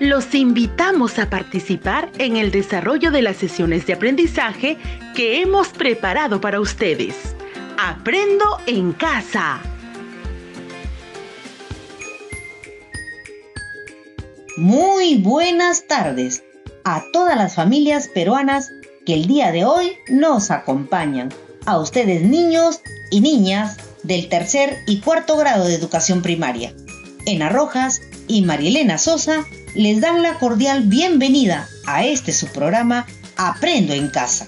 Los invitamos a participar en el desarrollo de las sesiones de aprendizaje que hemos preparado para ustedes. Aprendo en casa. Muy buenas tardes a todas las familias peruanas que el día de hoy nos acompañan. A ustedes niños y niñas del tercer y cuarto grado de educación primaria. Ena Rojas y Marielena Sosa les dan la cordial bienvenida a este su programa Aprendo en casa.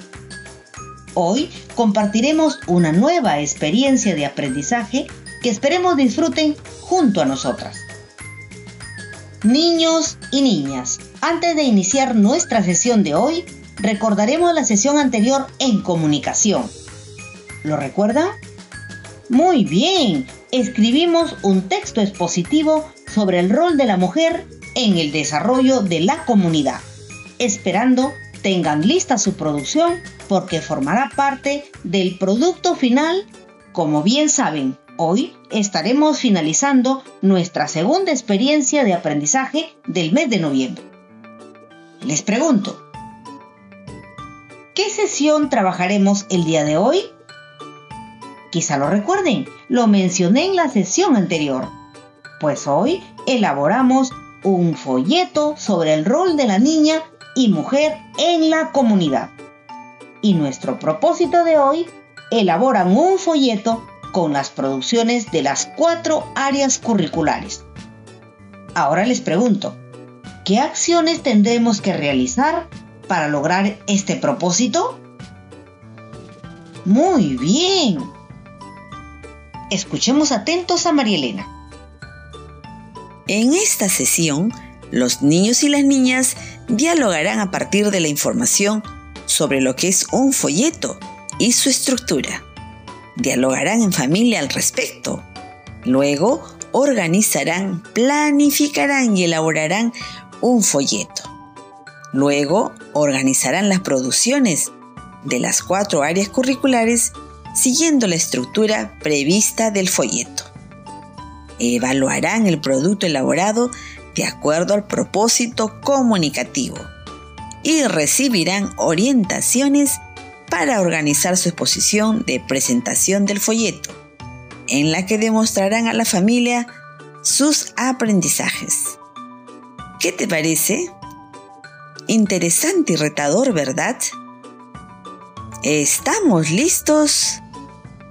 Hoy compartiremos una nueva experiencia de aprendizaje que esperemos disfruten junto a nosotras. Niños y niñas, antes de iniciar nuestra sesión de hoy, recordaremos la sesión anterior en comunicación. ¿Lo recuerda? Muy bien, escribimos un texto expositivo sobre el rol de la mujer en el desarrollo de la comunidad, esperando tengan lista su producción porque formará parte del producto final. Como bien saben, hoy estaremos finalizando nuestra segunda experiencia de aprendizaje del mes de noviembre. Les pregunto, ¿qué sesión trabajaremos el día de hoy? Quizá lo recuerden, lo mencioné en la sesión anterior. Pues hoy elaboramos un folleto sobre el rol de la niña y mujer en la comunidad. Y nuestro propósito de hoy, elaboran un folleto con las producciones de las cuatro áreas curriculares. Ahora les pregunto, ¿qué acciones tendremos que realizar para lograr este propósito? Muy bien. Escuchemos atentos a María Elena. En esta sesión, los niños y las niñas dialogarán a partir de la información sobre lo que es un folleto y su estructura. Dialogarán en familia al respecto. Luego, organizarán, planificarán y elaborarán un folleto. Luego, organizarán las producciones de las cuatro áreas curriculares siguiendo la estructura prevista del folleto. Evaluarán el producto elaborado de acuerdo al propósito comunicativo y recibirán orientaciones para organizar su exposición de presentación del folleto, en la que demostrarán a la familia sus aprendizajes. ¿Qué te parece? Interesante y retador, ¿verdad? ¿Estamos listos?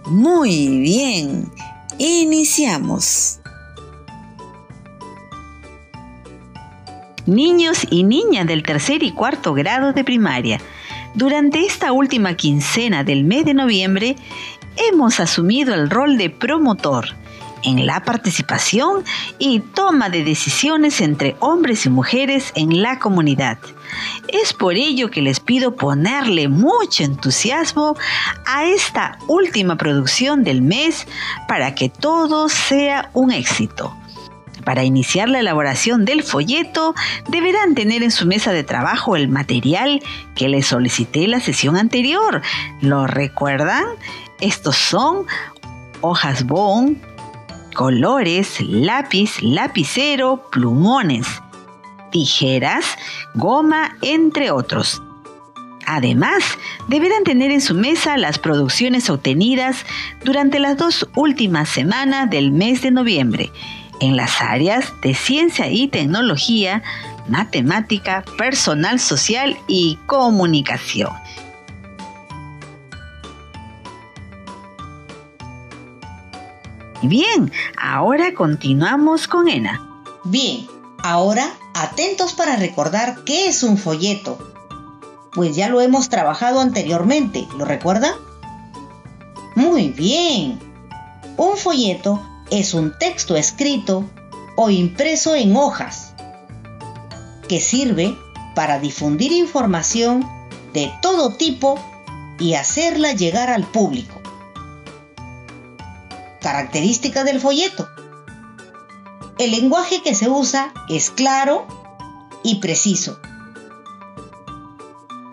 Muy bien, iniciamos. Niños y niñas del tercer y cuarto grado de primaria, durante esta última quincena del mes de noviembre hemos asumido el rol de promotor en la participación y toma de decisiones entre hombres y mujeres en la comunidad. Es por ello que les pido ponerle mucho entusiasmo a esta última producción del mes para que todo sea un éxito. Para iniciar la elaboración del folleto, deberán tener en su mesa de trabajo el material que les solicité la sesión anterior. ¿Lo recuerdan? Estos son hojas bond, colores, lápiz, lapicero, plumones, tijeras, goma, entre otros. Además, deberán tener en su mesa las producciones obtenidas durante las dos últimas semanas del mes de noviembre en las áreas de ciencia y tecnología, matemática, personal social y comunicación. Bien, ahora continuamos con Ena. Bien, ahora atentos para recordar qué es un folleto. Pues ya lo hemos trabajado anteriormente, ¿lo recuerda? Muy bien. Un folleto es un texto escrito o impreso en hojas que sirve para difundir información de todo tipo y hacerla llegar al público. Característica del folleto. El lenguaje que se usa es claro y preciso.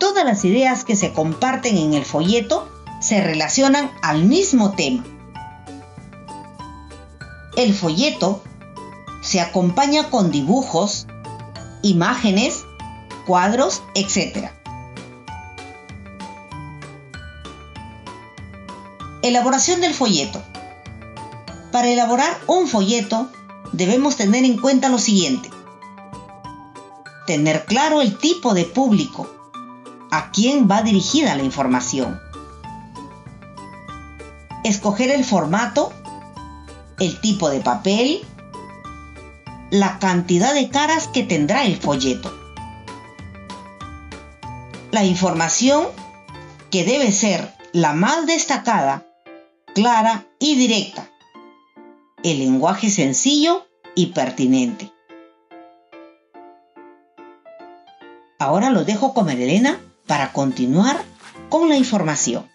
Todas las ideas que se comparten en el folleto se relacionan al mismo tema. El folleto se acompaña con dibujos, imágenes, cuadros, etc. Elaboración del folleto. Para elaborar un folleto debemos tener en cuenta lo siguiente. Tener claro el tipo de público, a quién va dirigida la información. Escoger el formato, el tipo de papel, la cantidad de caras que tendrá el folleto. La información que debe ser la más destacada, clara y directa. El lenguaje sencillo y pertinente. Ahora lo dejo con Elena para continuar con la información.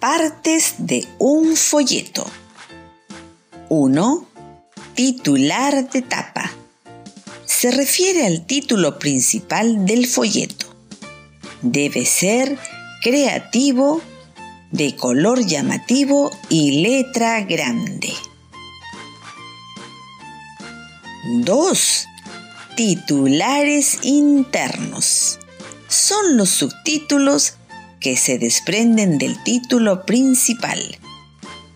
Partes de un folleto. 1. Titular de tapa. Se refiere al título principal del folleto. Debe ser creativo, de color llamativo y letra grande. 2. Titulares internos. Son los subtítulos que se desprenden del título principal.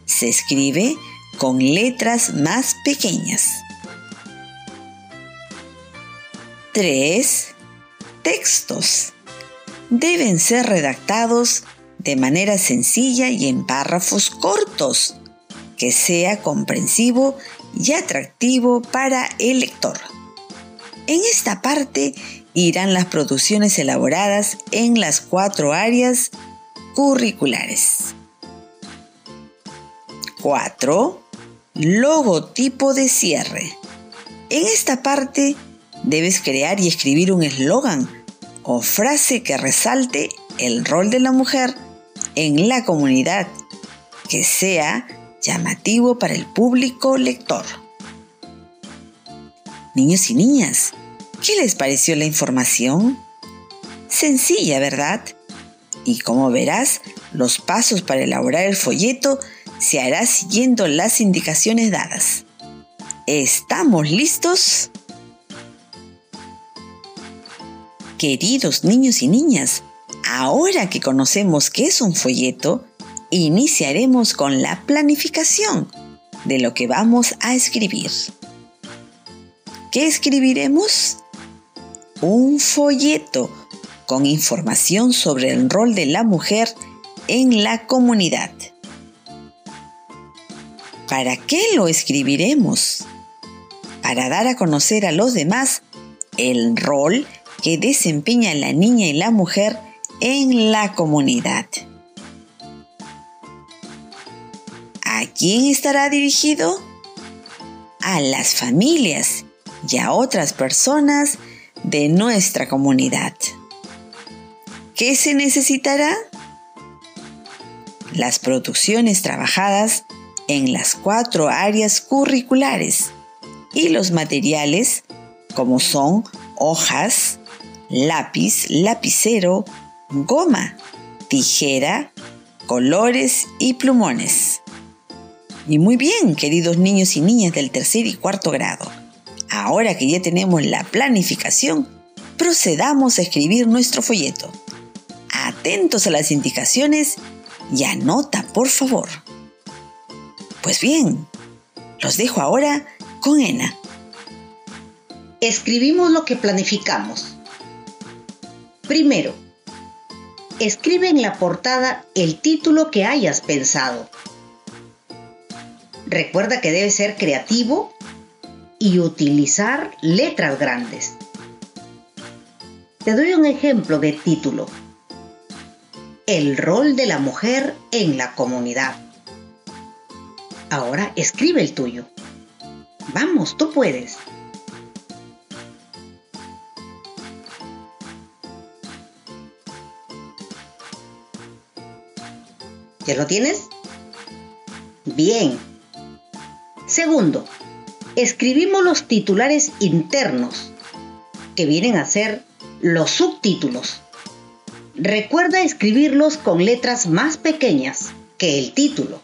Se escribe con letras más pequeñas. 3. Textos. Deben ser redactados de manera sencilla y en párrafos cortos, que sea comprensivo y atractivo para el lector. En esta parte irán las producciones elaboradas en las cuatro áreas curriculares. 4. Logotipo de cierre. En esta parte debes crear y escribir un eslogan o frase que resalte el rol de la mujer en la comunidad, que sea llamativo para el público lector. Niños y niñas, ¿qué les pareció la información? Sencilla, ¿verdad? Y como verás, los pasos para elaborar el folleto se hará siguiendo las indicaciones dadas. ¿Estamos listos? Queridos niños y niñas, ahora que conocemos qué es un folleto, iniciaremos con la planificación de lo que vamos a escribir. ¿Qué escribiremos? Un folleto con información sobre el rol de la mujer en la comunidad. ¿Para qué lo escribiremos? Para dar a conocer a los demás el rol que desempeña la niña y la mujer en la comunidad. ¿A quién estará dirigido? A las familias y a otras personas de nuestra comunidad. ¿Qué se necesitará? Las producciones trabajadas en las cuatro áreas curriculares y los materiales como son hojas, lápiz, lapicero, goma, tijera, colores y plumones. Y muy bien, queridos niños y niñas del tercer y cuarto grado. Ahora que ya tenemos la planificación, procedamos a escribir nuestro folleto. Atentos a las indicaciones y anota, por favor. Pues bien, los dejo ahora con Ena. Escribimos lo que planificamos. Primero, escribe en la portada el título que hayas pensado. Recuerda que debe ser creativo y utilizar letras grandes. Te doy un ejemplo de título. El rol de la mujer en la comunidad. Ahora escribe el tuyo. Vamos, tú puedes. ¿Ya lo tienes? Bien. Segundo, escribimos los titulares internos, que vienen a ser los subtítulos. Recuerda escribirlos con letras más pequeñas que el título.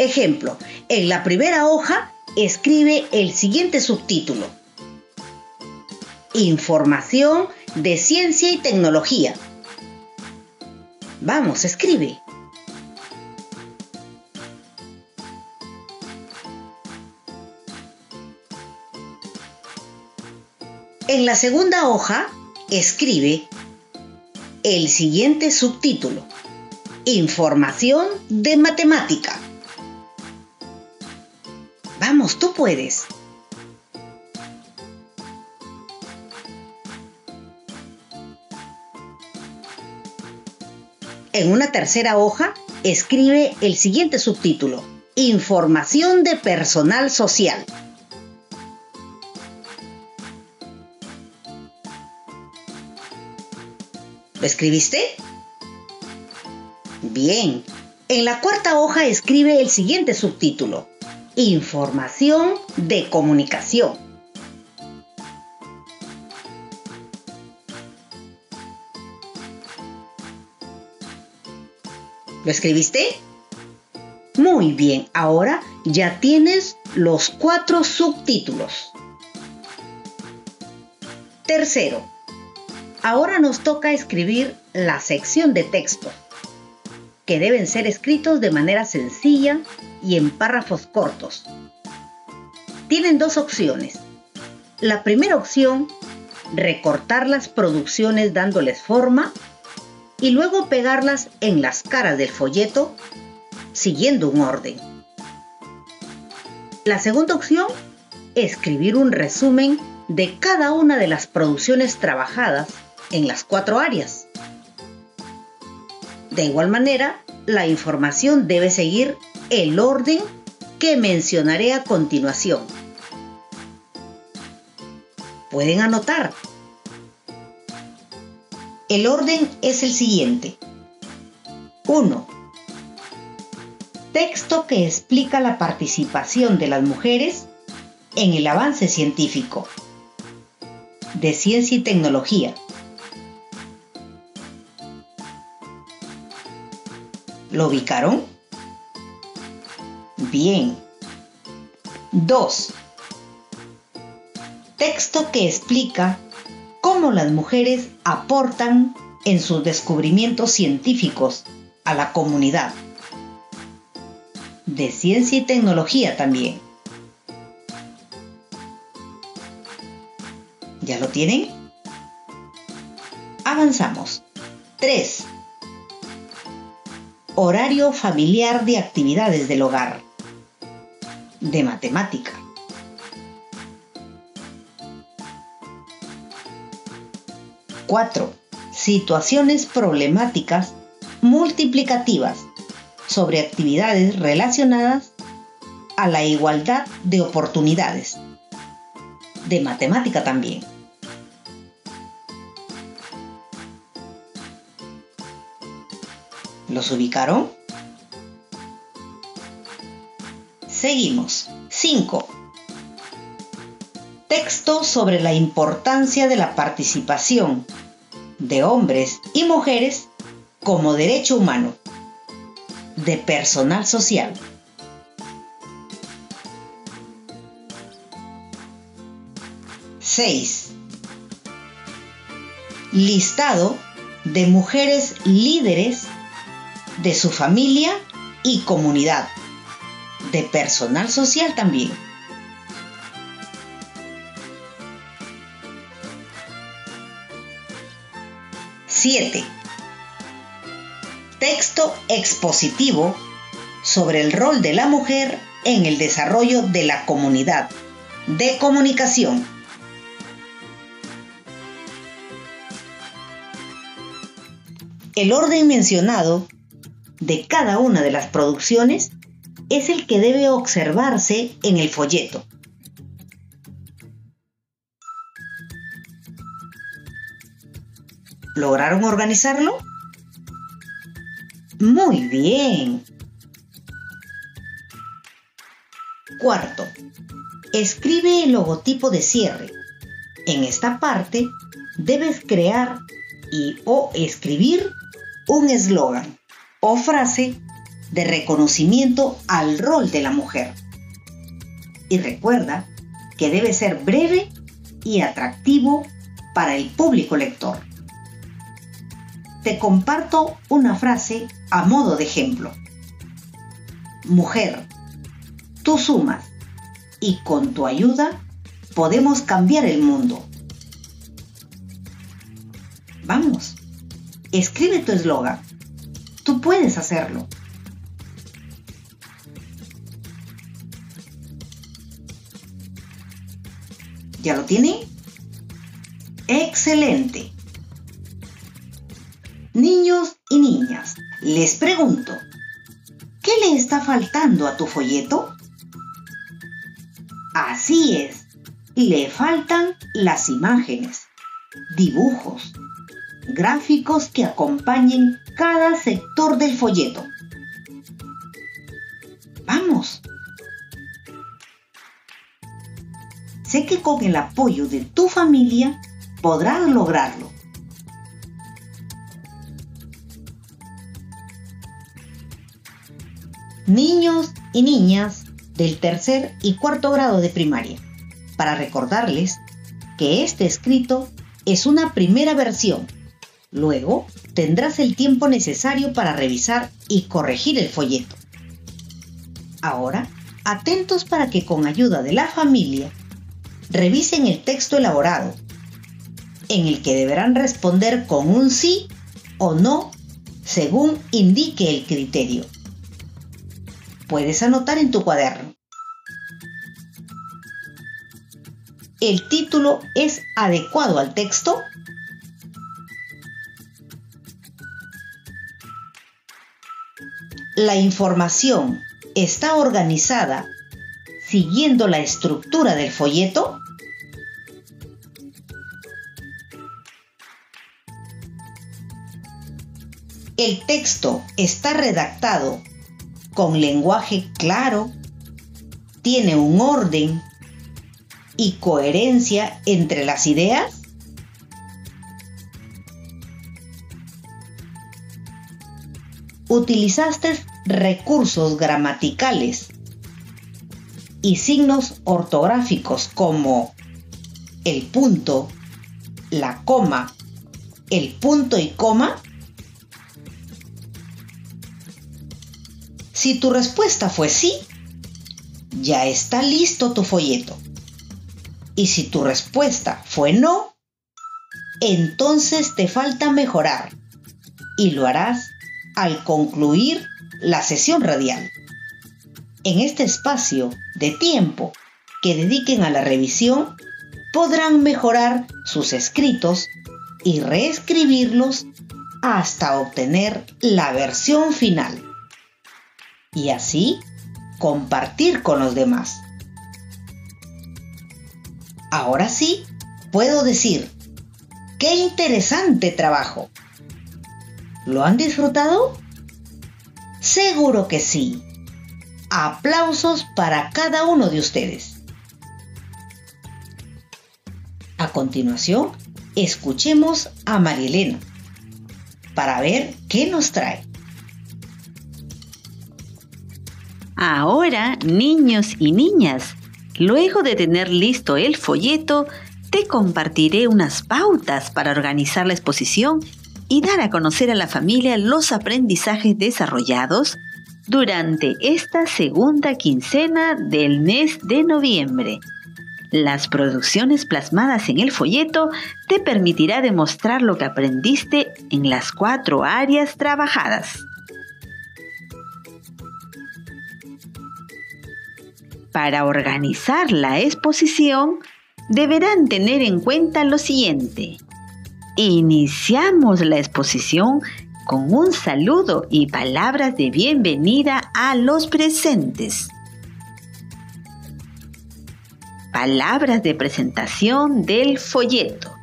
Ejemplo, En la primera hoja, escribe el siguiente subtítulo. Información de ciencia y tecnología. Vamos, escribe. En la segunda hoja, escribe el siguiente subtítulo. Información de matemática. Vamos, tú puedes. En una tercera hoja, escribe el siguiente subtítulo. Información de personal social. ¿Lo escribiste? Bien. En la cuarta hoja escribe el siguiente subtítulo. Información de comunicación. ¿Lo escribiste? Muy bien, ahora ya tienes los cuatro subtítulos. Tercero, Ahora nos toca escribir la sección de texto, que deben ser escritos de manera sencilla y en párrafos cortos. Tienen dos opciones. La primera opción, recortar las producciones dándoles forma y luego pegarlas en las caras del folleto siguiendo un orden. La segunda opción, escribir un resumen de cada una de las producciones trabajadas en las cuatro áreas. De igual manera, la información debe seguir el orden que mencionaré a continuación. Pueden anotar. El orden es el siguiente. 1. Texto que explica la participación de las mujeres en el avance científico, de ciencia y tecnología, ¿Lo ubicaron? Bien. 2. Texto que explica las mujeres aportan en sus descubrimientos científicos a la comunidad. De ciencia y tecnología también. ¿Ya lo tienen? Avanzamos. 3 horario familiar de actividades del hogar, de matemática. Cuatro, situaciones problemáticas multiplicativas sobre actividades relacionadas a la igualdad de oportunidades, de matemática también. ¿Los ubicaron? Seguimos. 5. Texto sobre la importancia de la participación de hombres y mujeres como derecho humano, de personal social. Seis. Listado de mujeres líderes de su familia y comunidad, de personal social también. Siete. Texto expositivo sobre el rol de la mujer en el desarrollo de la comunidad de comunicación. El orden mencionado de cada una de las producciones es el que debe observarse en el folleto. ¿Lograron organizarlo? Muy bien. Cuarto, escribe el logotipo de cierre. En esta parte debes crear y o escribir un eslogan o frase de reconocimiento al rol de la mujer. Y recuerda que debe ser breve y atractivo para el público lector. Te comparto una frase a modo de ejemplo. Mujer, tú sumas y con tu ayuda podemos cambiar el mundo. Vamos, escribe tu eslogan. Tú puedes hacerlo. ¿Ya lo tiene? Excelente. Niños y niñas, les pregunto, ¿qué le está faltando a tu folleto? Así es, le faltan las imágenes, dibujos, gráficos que acompañen cada sector del folleto. Vamos. Sé que con el apoyo de tu familia podrás lograrlo. Niños y niñas del tercer y cuarto grado de primaria, para recordarles que este escrito es una primera versión. Luego tendrás el tiempo necesario para revisar y corregir el folleto. Ahora, atentos para que con ayuda de la familia revisen el texto elaborado, en el que deberán responder con un sí o no según indique el criterio. Puedes anotar en tu cuaderno. ¿El título es adecuado al texto? La información está organizada siguiendo la estructura del folleto? El texto está redactado con lenguaje claro, tiene un orden y coherencia entre las ideas? ¿Utilizaste recursos gramaticales y signos ortográficos como el punto, la coma, el punto y coma? Si tu respuesta fue sí, ya está listo tu folleto. Y si tu respuesta fue no, entonces te falta mejorar y lo harás al concluir la sesión radial. En este espacio de tiempo que dediquen a la revisión, podrán mejorar sus escritos y reescribirlos hasta obtener la versión final y así compartir con los demás. Ahora sí, puedo decir, qué interesante trabajo. ¿Lo han disfrutado? Seguro que sí. Aplausos para cada uno de ustedes. A continuación, escuchemos a Marielena para ver qué nos trae. Ahora, niños y niñas, luego de tener listo el folleto, te compartiré unas pautas para organizar la exposición y dar a conocer a la familia los aprendizajes desarrollados durante esta segunda quincena del mes de noviembre. Las producciones plasmadas en el folleto te permitirá demostrar lo que aprendiste en las cuatro áreas trabajadas. Para organizar la exposición, deberán tener en cuenta lo siguiente. Iniciamos la exposición con un saludo y palabras de bienvenida a los presentes. Palabras de presentación del folleto.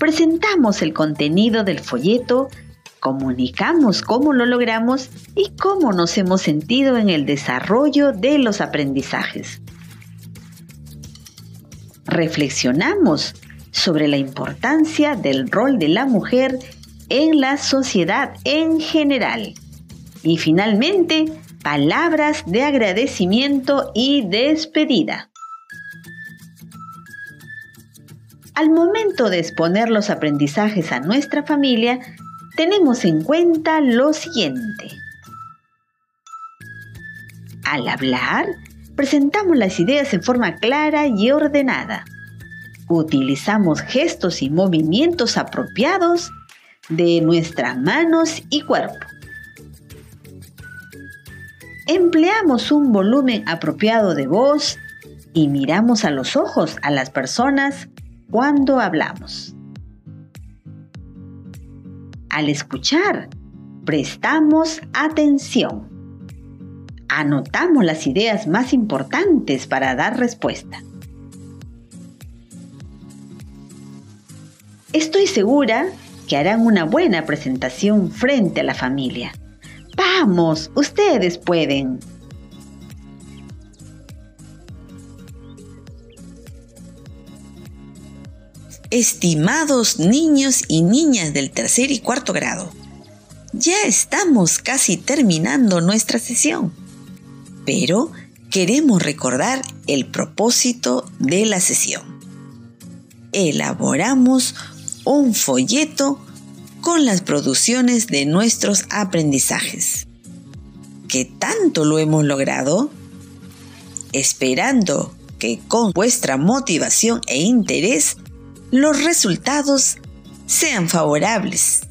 Presentamos el contenido del folleto comunicamos cómo lo logramos y cómo nos hemos sentido en el desarrollo de los aprendizajes. Reflexionamos sobre la importancia del rol de la mujer en la sociedad en general Y finalmente, palabras de agradecimiento y despedida. Al momento de exponer los aprendizajes a nuestra familia, tenemos en cuenta lo siguiente. Al hablar, presentamos las ideas en forma clara y ordenada. Utilizamos gestos y movimientos apropiados de nuestras manos y cuerpo. Empleamos un volumen apropiado de voz y miramos a los ojos a las personas cuando hablamos. Al escuchar, prestamos atención. Anotamos las ideas más importantes para dar respuesta. Estoy segura que harán una buena presentación frente a la familia. Vamos, ustedes pueden. Estimados niños y niñas del tercer y cuarto grado, ya estamos casi terminando nuestra sesión, pero queremos recordar el propósito de la sesión. Elaboramos un folleto con las producciones de nuestros aprendizajes. ¿Qué tanto lo hemos logrado? Esperando que con vuestra motivación e interés los resultados sean favorables.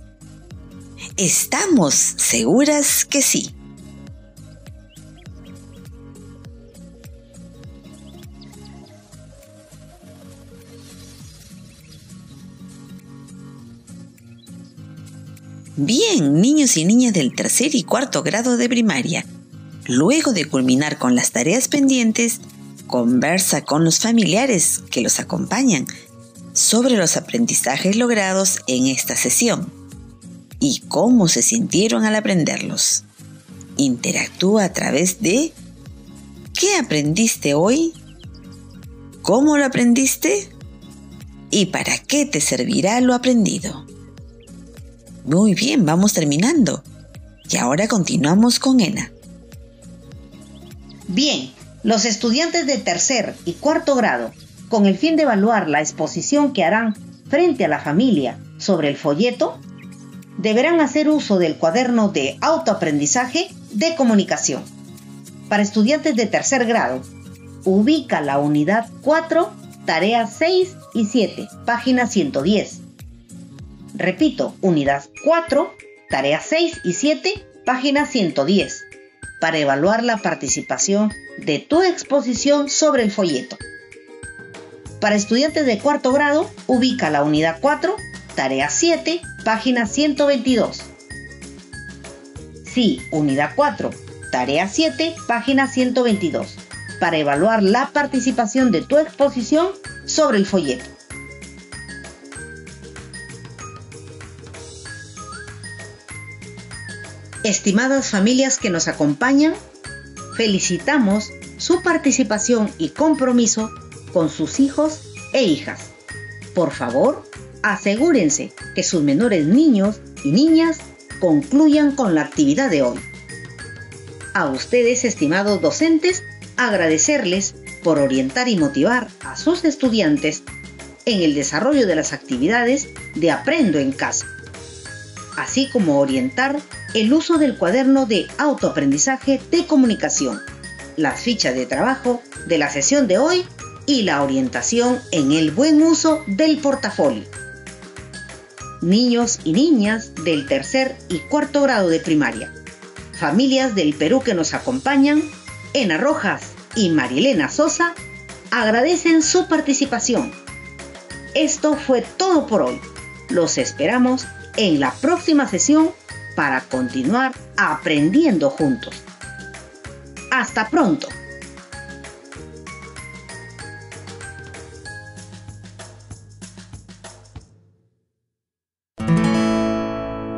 Estamos seguras que sí. Bien, niños y niñas del tercer y cuarto grado de primaria, luego de culminar con las tareas pendientes, conversa con los familiares que los acompañan sobre los aprendizajes logrados en esta sesión y cómo se sintieron al aprenderlos. Interactúa a través de ¿qué aprendiste hoy? ¿Cómo lo aprendiste? ¿Y para qué te servirá lo aprendido? Muy bien, vamos terminando. Y ahora continuamos con Ena. Bien, los estudiantes de tercer y cuarto grado con el fin de evaluar la exposición que harán frente a la familia sobre el folleto, deberán hacer uso del cuaderno de autoaprendizaje de comunicación. Para estudiantes de tercer grado, ubica la unidad 4, tareas 6 y 7, página 110. Repito, unidad 4, tareas 6 y 7, página 110, para evaluar la participación de tu exposición sobre el folleto. Para estudiantes de cuarto grado, ubica la unidad 4, tarea 7, página 122. Sí, unidad 4, tarea 7, página 122, para evaluar la participación de tu exposición sobre el folleto. Estimadas familias que nos acompañan, felicitamos su participación y compromiso con sus hijos e hijas. Por favor, asegúrense que sus menores niños y niñas concluyan con la actividad de hoy. A ustedes, estimados docentes, agradecerles por orientar y motivar a sus estudiantes en el desarrollo de las actividades de Aprendo en casa, así como orientar el uso del cuaderno de autoaprendizaje de comunicación, las fichas de trabajo de la sesión de hoy y la orientación en el buen uso del portafolio. Niños y niñas del tercer y cuarto grado de primaria, familias del Perú que nos acompañan, Ena Rojas y Marilena Sosa, agradecen su participación. Esto fue todo por hoy. Los esperamos en la próxima sesión para continuar aprendiendo juntos. Hasta pronto.